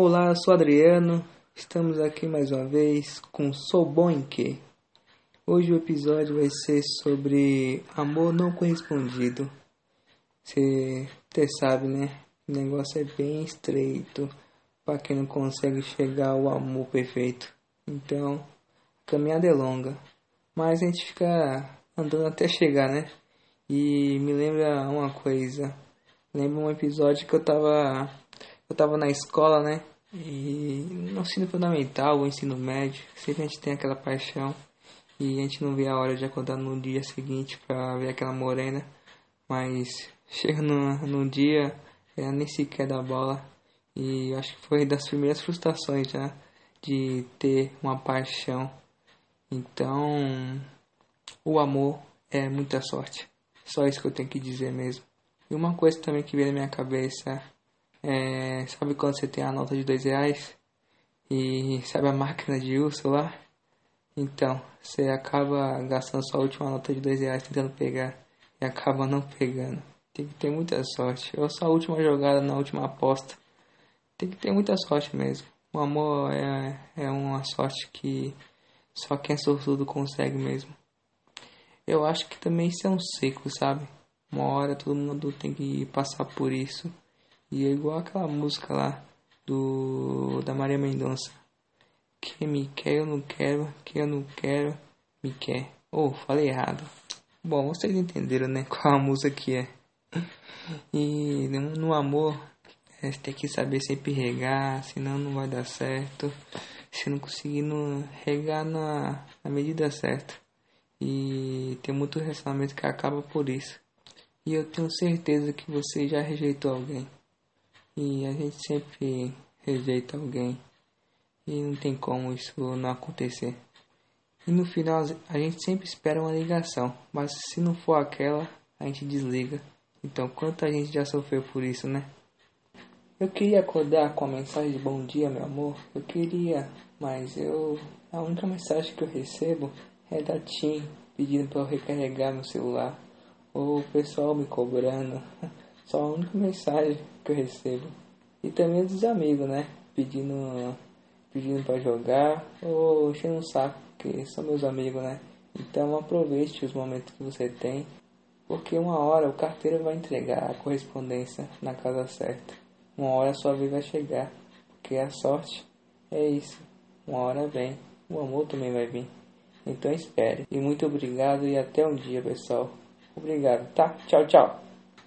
Olá, eu sou Adriano. Estamos aqui mais uma vez com Sou Bom em Que. Hoje o episódio vai ser sobre amor não correspondido. Você sabe, né? O negócio é bem estreito para quem não consegue chegar ao amor perfeito. Então, a caminhada é longa, mas a gente fica andando até chegar, né? E me lembra uma coisa. Lembra um episódio que eu tava eu tava na escola, né? E no ensino fundamental, o ensino médio, sempre a gente tem aquela paixão e a gente não vê a hora de acordar no dia seguinte para ver aquela morena, mas chega no, no dia, ela nem sequer dá bola e acho que foi das primeiras frustrações já de ter uma paixão. Então, o amor é muita sorte. Só isso que eu tenho que dizer mesmo. E uma coisa também que veio na minha cabeça é, sabe quando você tem a nota de dois reais e sabe a máquina de urso lá? Então, você acaba gastando sua última nota de dois reais tentando pegar e acaba não pegando. Tem que ter muita sorte. Ou sua última jogada na última aposta. Tem que ter muita sorte mesmo. O amor é, é uma sorte que só quem é sortudo consegue mesmo. Eu acho que também isso é um ciclo, sabe? Uma hora todo mundo tem que passar por isso. E é igual aquela música lá do da Maria Mendonça. Quem me quer eu não quero, quem eu não quero me quer. Oh, falei errado. Bom, vocês entenderam, né? Qual a música que é. E no amor, é, tem que saber sempre regar, senão não vai dar certo. Se não conseguir no, regar na, na medida certa. E tem muito relacionamento que acaba por isso. E eu tenho certeza que você já rejeitou alguém. E a gente sempre rejeita alguém. E não tem como isso não acontecer. E no final a gente sempre espera uma ligação. Mas se não for aquela, a gente desliga. Então quanta gente já sofreu por isso, né? Eu queria acordar com a mensagem de bom dia, meu amor. Eu queria, mas eu. A única mensagem que eu recebo é da Tim pedindo para eu recarregar meu celular. Ou o pessoal me cobrando. Só a única mensagem que eu recebo. E também dos amigos, né? Pedindo, pedindo para jogar ou enchendo um saco, porque são meus amigos, né? Então aproveite os momentos que você tem, porque uma hora o carteiro vai entregar a correspondência na casa certa. Uma hora a sua vez vai chegar, porque a sorte é isso. Uma hora vem, o amor também vai vir. Então espere. E muito obrigado e até um dia, pessoal. Obrigado, tá? Tchau, tchau.